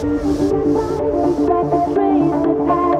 trace the past.